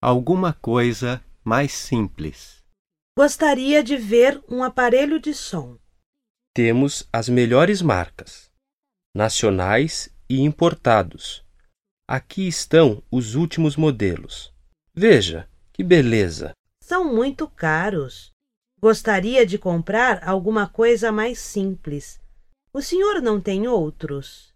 alguma coisa mais simples. Gostaria de ver um aparelho de som. Temos as melhores marcas, nacionais e importados. Aqui estão os últimos modelos. Veja que beleza! São muito caros. Gostaria de comprar alguma coisa mais simples. O senhor não tem outros?